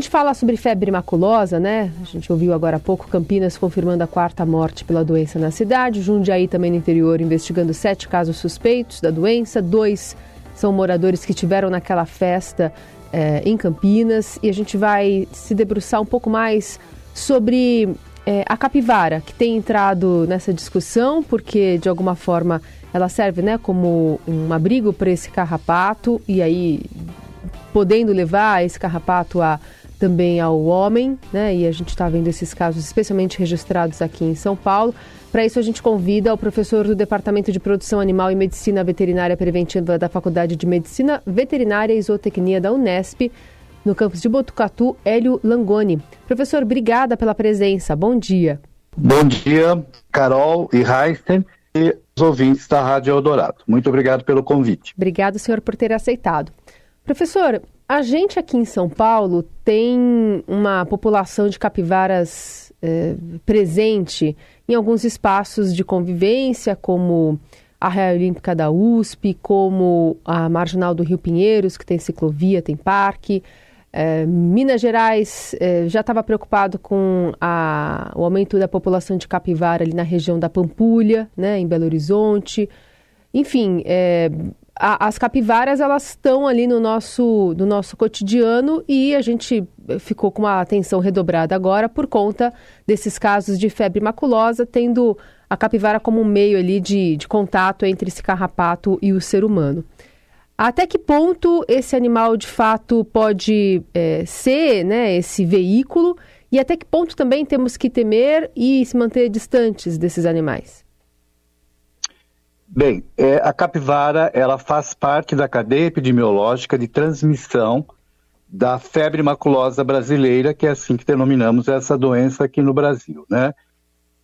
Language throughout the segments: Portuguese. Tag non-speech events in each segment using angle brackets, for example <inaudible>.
gente fala sobre febre maculosa, né? A gente ouviu agora há pouco Campinas confirmando a quarta morte pela doença na cidade, Jundiaí também no interior investigando sete casos suspeitos da doença, dois são moradores que tiveram naquela festa é, em Campinas e a gente vai se debruçar um pouco mais sobre é, a capivara, que tem entrado nessa discussão, porque de alguma forma ela serve né, como um abrigo para esse carrapato e aí podendo levar esse carrapato a também ao homem, né? E a gente está vendo esses casos especialmente registrados aqui em São Paulo. Para isso, a gente convida o professor do Departamento de Produção Animal e Medicina Veterinária Preventiva da Faculdade de Medicina Veterinária e Zootecnia da Unesp, no campus de Botucatu, Hélio Langoni. Professor, obrigada pela presença. Bom dia. Bom dia, Carol e Heisten e os ouvintes da Rádio Eldorado. Muito obrigado pelo convite. Obrigado, senhor, por ter aceitado. Professor, a gente aqui em São Paulo tem uma população de capivaras é, presente em alguns espaços de convivência, como a Raia Olímpica da USP, como a Marginal do Rio Pinheiros, que tem ciclovia, tem parque. É, Minas Gerais é, já estava preocupado com a, o aumento da população de capivara ali na região da Pampulha, né, em Belo Horizonte. Enfim, é, a, as capivaras elas estão ali no nosso, no nosso cotidiano e a gente ficou com uma atenção redobrada agora por conta desses casos de febre maculosa, tendo a capivara como um meio ali de, de contato entre esse carrapato e o ser humano. Até que ponto esse animal de fato pode é, ser né, esse veículo e até que ponto também temos que temer e se manter distantes desses animais? Bem, é, a capivara ela faz parte da cadeia epidemiológica de transmissão da febre maculosa brasileira, que é assim que denominamos essa doença aqui no Brasil, né?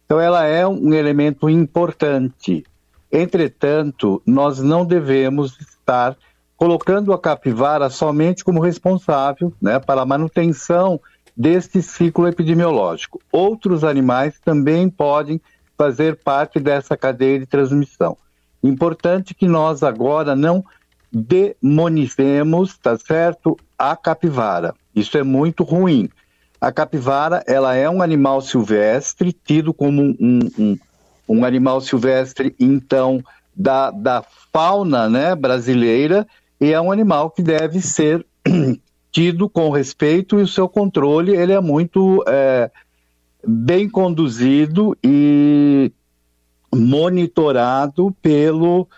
Então ela é um elemento importante. Entretanto, nós não devemos estar colocando a capivara somente como responsável, né, para a manutenção deste ciclo epidemiológico. Outros animais também podem fazer parte dessa cadeia de transmissão. Importante que nós agora não demonizemos, tá certo, a capivara. Isso é muito ruim. A capivara, ela é um animal silvestre, tido como um, um, um animal silvestre, então, da, da fauna né, brasileira, e é um animal que deve ser <clears throat> tido com respeito e o seu controle, ele é muito é, bem conduzido e monitorado pelo,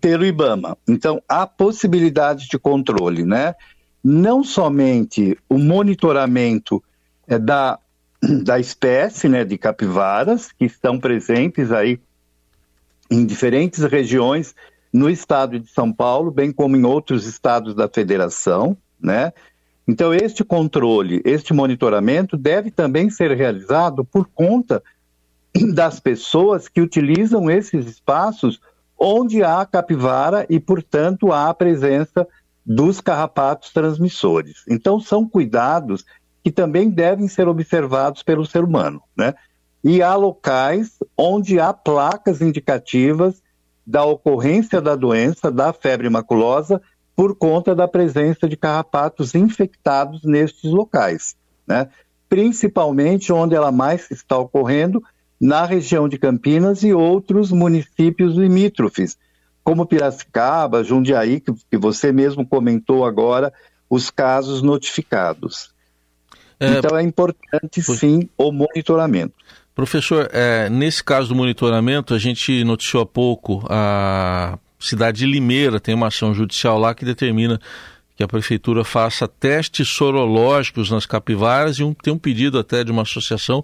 pelo IBAMA. Então, há possibilidade de controle, né? Não somente o monitoramento é, da, da espécie né, de capivaras, que estão presentes aí em diferentes regiões no estado de São Paulo, bem como em outros estados da federação, né? Então, este controle, este monitoramento deve também ser realizado por conta <clears throat> das pessoas que utilizam esses espaços onde há capivara e, portanto, há a presença dos carrapatos transmissores. Então, são cuidados que também devem ser observados pelo ser humano, né? E há locais onde há placas indicativas da ocorrência da doença, da febre maculosa, por conta da presença de carrapatos infectados nestes locais, né? Principalmente onde ela mais está ocorrendo na região de Campinas e outros municípios limítrofes, como Piracicaba, Jundiaí, que, você mesmo comentou agora, os casos notificados. É, então é importante sim o monitoramento. Professor, é, nesse caso do monitoramento, a gente noticiou há pouco a cidade de Limeira tem uma ação judicial lá que determina que a prefeitura faça testes sorológicos nas capivaras e um, tem um pedido até de uma associação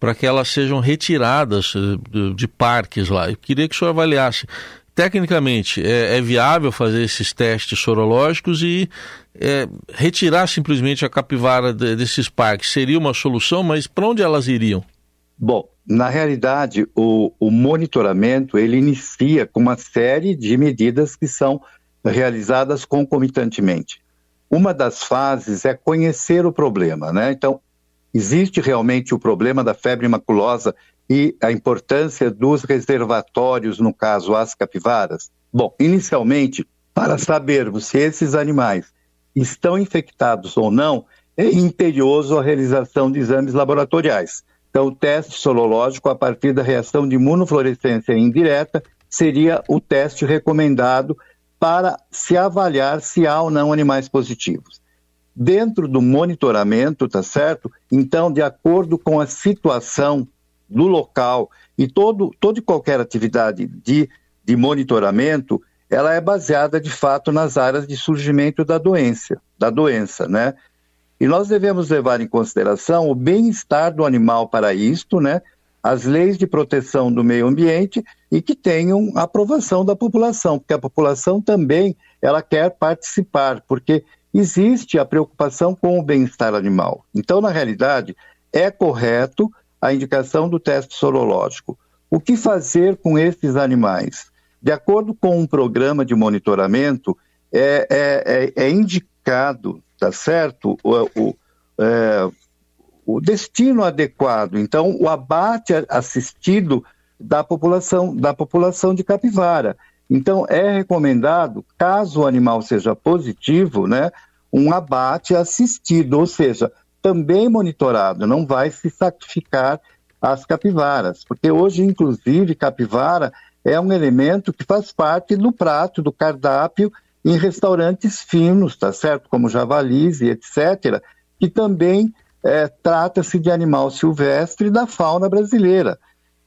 para que elas sejam retiradas eh, de parques lá. Eu queria que o senhor avaliasse. Tecnicamente, é, é viável fazer esses testes sorológicos e é, retirar simplesmente a capivara de, desses parques seria uma solução, mas para onde elas iriam? Bom, na realidade, o, o monitoramento ele inicia com uma série de medidas que são realizadas concomitantemente. Uma das fases é conhecer o problema, né? Então, Existe realmente o problema da febre maculosa e a importância dos reservatórios, no caso as capivaras? Bom, inicialmente, para sabermos se esses animais estão infectados ou não, é imperioso a realização de exames laboratoriais. Então, o teste sorológico, a partir da reação de imunofluorescência indireta, seria o teste recomendado para se avaliar se há ou não animais positivos. Dentro do monitoramento, tá certo? Então, de acordo com a situação do local e todo, toda e qualquer atividade de, de monitoramento, ela é baseada de fato nas áreas de surgimento da doença, da doença, né? E nós devemos levar em consideração o bem-estar do animal para isto, né? As leis de proteção do meio ambiente e que tenham aprovação da população, porque a população também ela quer participar, porque existe a preocupação com o bem-estar animal. Então, na realidade, é correto a indicação do teste sorológico. O que fazer com esses animais? De acordo com um programa de monitoramento, é, é, é, é indicado tá certo? O, o, é, o destino adequado. Então, o abate assistido da população, da população de capivara. Então, é recomendado, caso o animal seja positivo, né, um abate assistido, ou seja, também monitorado, não vai se sacrificar as capivaras, porque hoje, inclusive, capivara é um elemento que faz parte do prato, do cardápio em restaurantes finos, tá certo? Como javalis e etc., que também é, trata-se de animal silvestre da fauna brasileira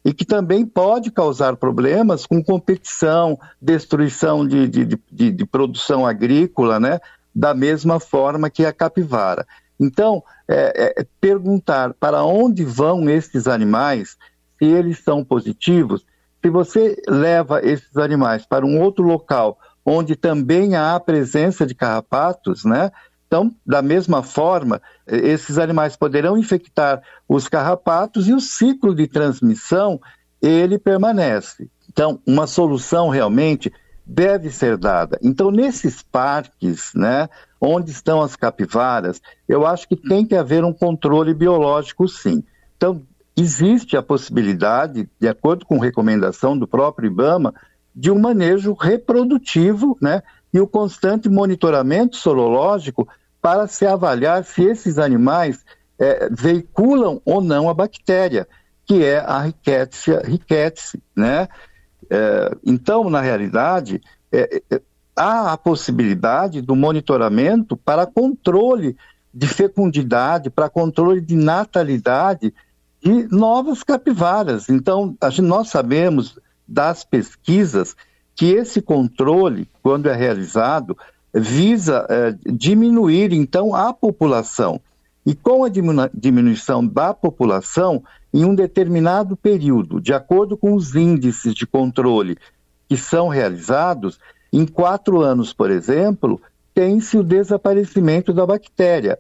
e que também pode causar problemas com competição, destruição de, de, de, de, produção agrícola, né? da mesma forma que a capivara. Então, é, é, perguntar para onde vão esses animais, se eles são positivos, se você leva esses animais para um outro local onde também há a presença de carrapatos, né? Então, da mesma forma, esses animais poderão infectar os carrapatos e o ciclo de transmissão ele permanece. Então, uma solução realmente deve ser dada. Então, nesses parques, né, onde estão as capivaras, eu acho que tem que haver um controle biológico, sim. Então, existe a possibilidade, de acordo com recomendação do próprio IBAMA, de um manejo reprodutivo né, e o constante monitoramento sorológico para se avaliar se esses animais é, veiculam ou não a bactéria, que é a Rickettsia rickettsii. Né? É, então, na realidade, é, é, há a possibilidade do monitoramento para controle de fecundidade, para controle de natalidade de novas capivaras. Então, nós sabemos das pesquisas que esse controle, quando é realizado, visa é, diminuir então a população. E com a diminuição da população, em um determinado período, de acordo com os índices de controle que são realizados, em quatro anos, por exemplo, tem-se o desaparecimento da bactéria.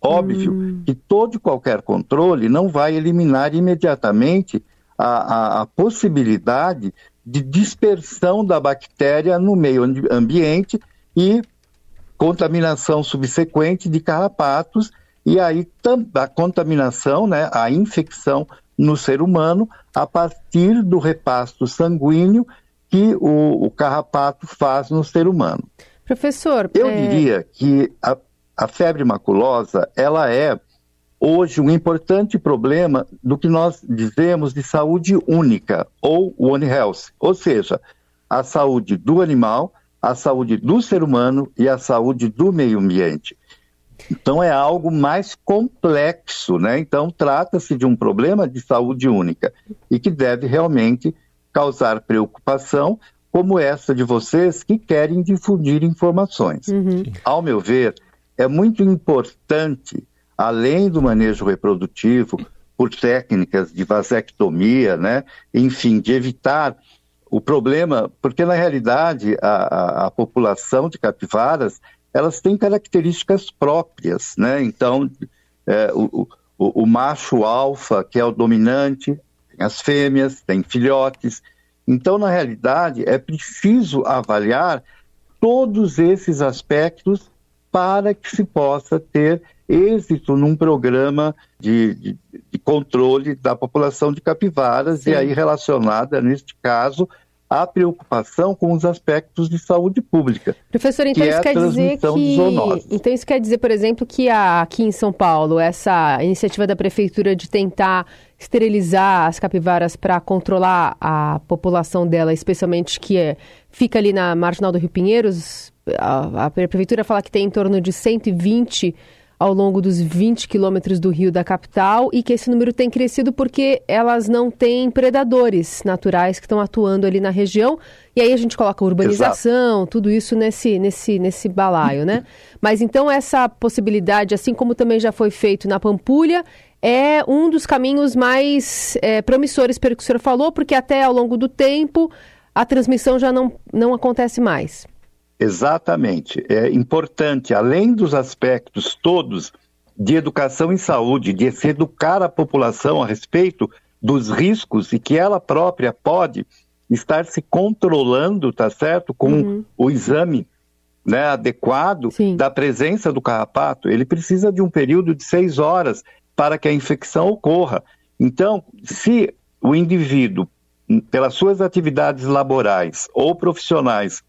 Óbvio hum. que todo e qualquer controle não vai eliminar imediatamente a, a, a possibilidade de dispersão da bactéria no meio ambiente e contaminação subsequente de carrapatos e aí a contaminação, né, a infecção no ser humano a partir do repasto sanguíneo que o, o carrapato faz no ser humano. Professor, eu é... diria que a, a febre maculosa ela é hoje um importante problema do que nós dizemos de saúde única, ou One Health, ou seja, a saúde do animal, a saúde do ser humano e a saúde do meio ambiente. Então é algo mais complexo, né? Então trata-se de um problema de saúde única e que deve realmente causar preocupação, como essa de vocês que querem difundir informações. Uhum. Ao meu ver, é muito importante além do manejo reprodutivo, por técnicas de vasectomia, né? enfim, de evitar o problema, porque na realidade a, a, a população de capivaras elas têm características próprias, né? Então, é, o, o, o, macho alfa, que é o dominante, tem as fêmeas, tem filhotes. Então, na realidade, é preciso avaliar todos esses aspectos para que se possa ter êxito num programa de, de, de controle da população de capivaras Sim. e aí relacionada, neste caso, a preocupação com os aspectos de saúde pública. Professor, então isso é quer dizer que então isso quer dizer, por exemplo, que aqui em São Paulo essa iniciativa da prefeitura de tentar esterilizar as capivaras para controlar a população dela, especialmente que é, fica ali na marginal do Rio Pinheiros, a, a prefeitura fala que tem em torno de 120 ao longo dos 20 quilômetros do rio da capital e que esse número tem crescido porque elas não têm predadores naturais que estão atuando ali na região. E aí a gente coloca urbanização, Exato. tudo isso nesse, nesse, nesse balaio, né? <laughs> Mas então essa possibilidade, assim como também já foi feito na Pampulha, é um dos caminhos mais é, promissores, pelo que o senhor falou, porque até ao longo do tempo a transmissão já não, não acontece mais. Exatamente. É importante, além dos aspectos todos de educação em saúde, de se educar a população a respeito dos riscos e que ela própria pode estar se controlando, tá certo, com uhum. o exame né, adequado Sim. da presença do carrapato, ele precisa de um período de seis horas para que a infecção ocorra. Então, se o indivíduo, pelas suas atividades laborais ou profissionais,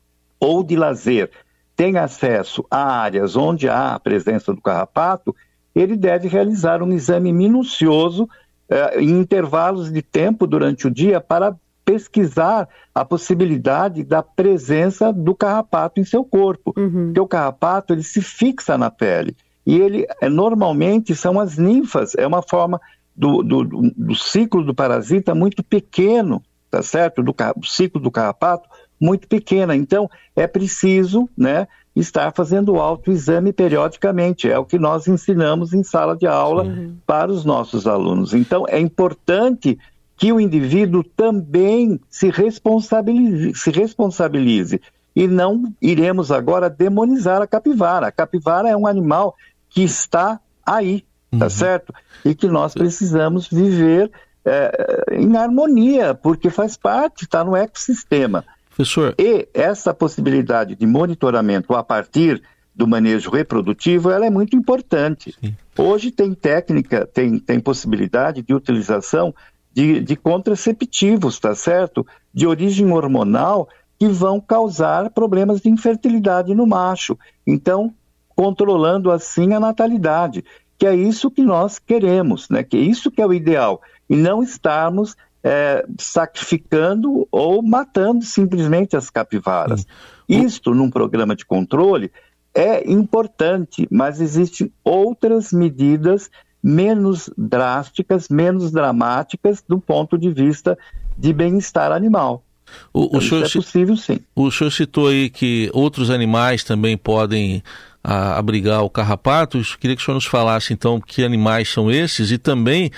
ou de lazer tem acesso a áreas onde há a presença do carrapato, ele deve realizar um exame minucioso eh, em intervalos de tempo durante o dia para pesquisar a possibilidade da presença do carrapato em seu corpo. Uhum. Porque o carrapato ele se fixa na pele e ele é, normalmente são as ninfas, é uma forma do, do, do ciclo do parasita muito pequeno, tá certo? Do, do ciclo do carrapato muito pequena. Então, é preciso né, estar fazendo autoexame periodicamente. É o que nós ensinamos em sala de aula uhum. para os nossos alunos. Então, é importante que o indivíduo também se responsabilize, se responsabilize. E não iremos agora demonizar a capivara. A capivara é um animal que está aí, tá uhum. tá certo? E que nós precisamos viver é, em harmonia, porque faz parte, está no ecossistema. Professor. E essa possibilidade de monitoramento a partir do manejo reprodutivo, ela é muito importante. Sim. Hoje tem técnica, tem, tem possibilidade de utilização de, de contraceptivos, tá certo? De origem hormonal que vão causar problemas de infertilidade no macho. Então, controlando assim a natalidade, que é isso que nós queremos, né? Que é isso que é o ideal e não estarmos é, sacrificando ou matando simplesmente as capivaras. Sim. Isto, num programa de controle, é importante, mas existem outras medidas menos drásticas, menos dramáticas do ponto de vista de bem-estar animal. O, então, o senhor, é possível, sim. O senhor citou aí que outros animais também podem a abrigar o carrapato. Queria que o senhor nos falasse então que animais são esses e também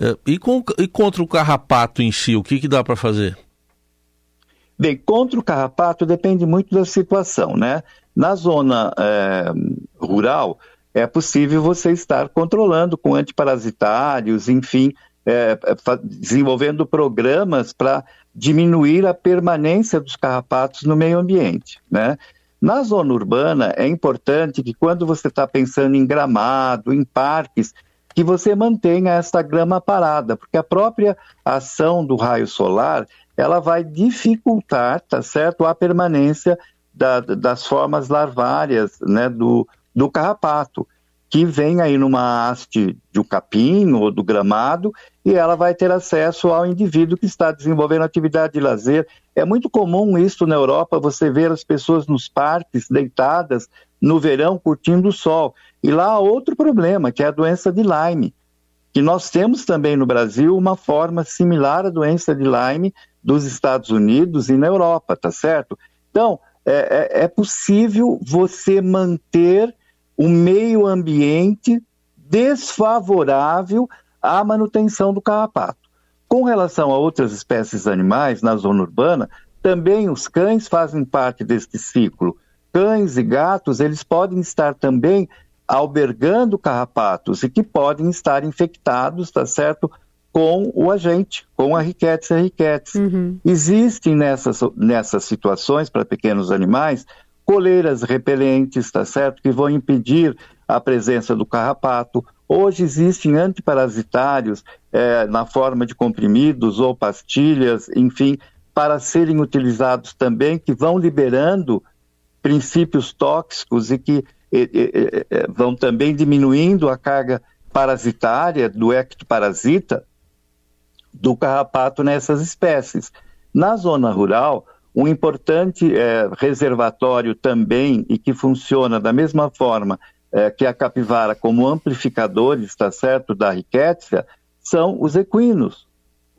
eh, e, com, e, contra o carrapato em si, o que, que dá para fazer? Bem, contra o carrapato depende muito da situação, né? Na zona é, rural é possível você estar controlando com antiparasitários, enfim, é, desenvolvendo programas para diminuir a permanência dos carrapatos no meio ambiente, né? Na zona urbana, é importante que quando você está pensando em gramado, em parques, que você mantenha essa grama parada, porque a própria ação do raio solar, ela vai dificultar, tá certo, a permanência da, das formas larvárias, né, do, do carrapato que vem aí numa haste de um capim ou do gramado e ela vai ter acesso ao indivíduo que está desenvolvendo atividade de lazer. É muito comum isso na Europa, você ver as pessoas nos parques deitadas no verão curtindo o sol. E lá há outro problema, que é a doença de Lyme, que nós temos também no Brasil uma forma similar à doença de Lyme dos Estados Unidos e na Europa, tá certo? Então, é, é, é possível você manter um meio ambiente desfavorável à manutenção do carrapato. Com relação a outras espécies animais na zona urbana, também os cães fazem parte deste ciclo. Cães e gatos, eles podem estar também albergando carrapatos e que podem estar infectados, tá certo, com o agente, com a Riquetes riquetes. Uhum. Existem nessas, nessas situações para pequenos animais coleiras repelentes, tá certo? Que vão impedir a presença do carrapato. Hoje existem antiparasitários é, na forma de comprimidos ou pastilhas, enfim, para serem utilizados também, que vão liberando princípios tóxicos e que vão também diminuindo a carga parasitária do ectoparasita do carrapato nessas espécies. Na zona rural, um importante é, reservatório também e que funciona da mesma forma é, que a capivara como amplificador, está certo, da riquétia, são os equinos,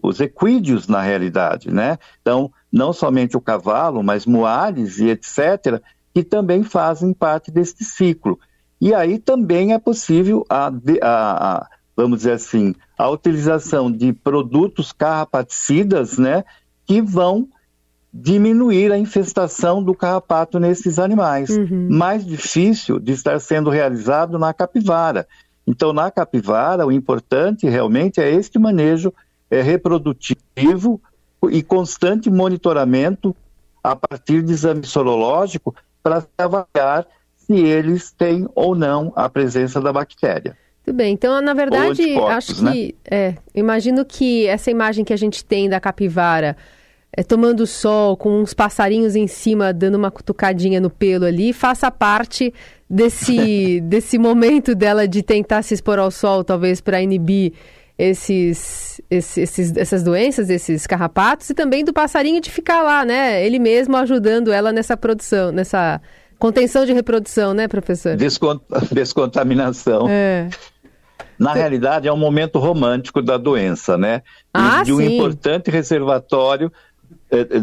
os equídeos na realidade, né? Então, não somente o cavalo, mas moares e etc., que também fazem parte deste ciclo. E aí também é possível a, a, a vamos dizer assim, a utilização de produtos carrapaticidas, né, que vão diminuir a infestação do carrapato nesses animais. Uhum. Mais difícil de estar sendo realizado na capivara. Então, na capivara, o importante realmente é este manejo é, reprodutivo e constante monitoramento a partir de exame sorológico para avaliar se eles têm ou não a presença da bactéria. Tudo bem, então na verdade acho né? que é, imagino que essa imagem que a gente tem da capivara é, tomando sol com uns passarinhos em cima dando uma cutucadinha no pelo ali faça parte desse <laughs> desse momento dela de tentar se expor ao sol talvez para inibir esses, esses, essas doenças, esses carrapatos, e também do passarinho de ficar lá, né? Ele mesmo ajudando ela nessa produção, nessa contenção de reprodução, né, professor? Descont <laughs> descontaminação. É. Na realidade, é um momento romântico da doença, né? Ah, de um sim. importante reservatório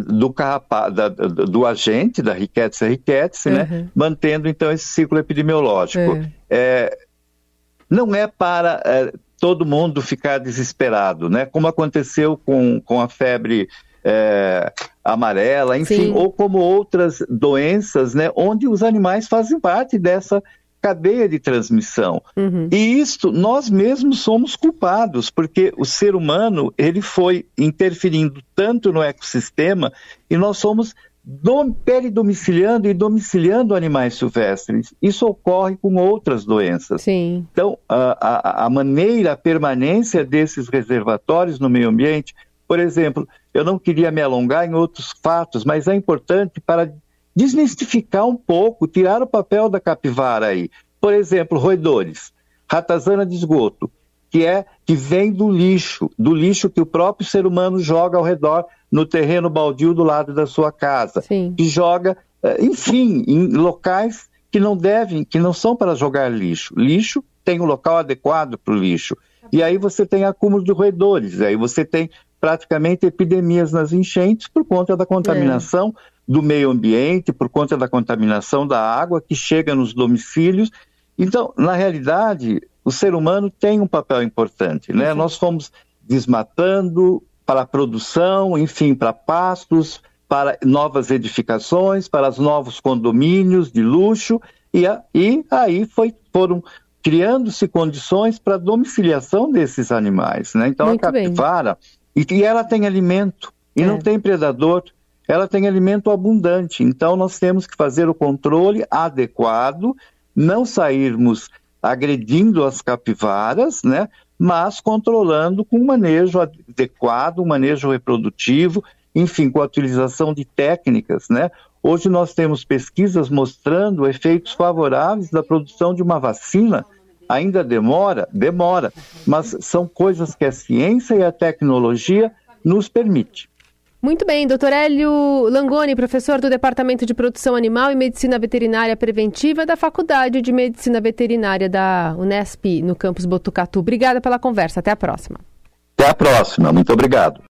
do, carrapato, do agente, da Rickettsia ricketts, né? uhum. né? Mantendo, então, esse ciclo epidemiológico. É. É, não é para é, todo mundo ficar desesperado, né? Como aconteceu com, com a febre é, amarela, enfim, Sim. ou como outras doenças, né? Onde os animais fazem parte dessa cadeia de transmissão. Uhum. E isto nós mesmos somos culpados, porque o ser humano ele foi interferindo tanto no ecossistema e nós somos dom, peridomiciliando e domiciliando animais silvestres. Isso ocorre com outras doenças. Sim. Então, a, a, a maneira, a permanência desses reservatórios no meio ambiente, por exemplo, eu não queria me alongar em outros fatos, mas é importante para desmistificar um pouco, tirar o papel da capivara aí. Por exemplo, roedores, ratazana de esgoto, que é que vem do lixo, do lixo que o próprio ser humano joga ao redor no terreno baldio do lado da sua casa, Sim. que joga, eh, enfim, em locais que não devem, que não são para jogar lixo. Lixo tem um local adequado para o lixo. E aí você tem acúmulo de roedores, aí você tem praticamente epidemias nas enchentes por conta da contaminação é. Do meio ambiente, por conta da contaminação da água que chega nos domicílios. Então, na realidade, o ser humano tem um papel importante, né? Uhum. Nós fomos desmatando, para a produção, enfim, para pastos, para novas edificações, para os novos condomínios de luxo, e, e aí foi, foram criando-se condições para a domiciliação desses animais. Né? Então Muito a capivara, e, e, ela tem alimento, e é. não tem predador, ela tem alimento abundante. Então nós temos que fazer o controle adequado, não sairmos agredindo as capivaras, né? mas controlando com um manejo adequado, um manejo reprodutivo, enfim, com a utilização de técnicas, né? Hoje nós temos pesquisas mostrando efeitos favoráveis da produção de uma vacina. Ainda demora? Demora, mas são coisas que a ciência e a tecnologia nos permite. Muito bem, doutor Hélio Langoni, professor do Departamento de Produção Animal e Medicina Veterinária Preventiva da Faculdade de Medicina Veterinária da Unesp, no campus Botucatu. Obrigada pela conversa, até a próxima. Até a próxima, muito obrigado.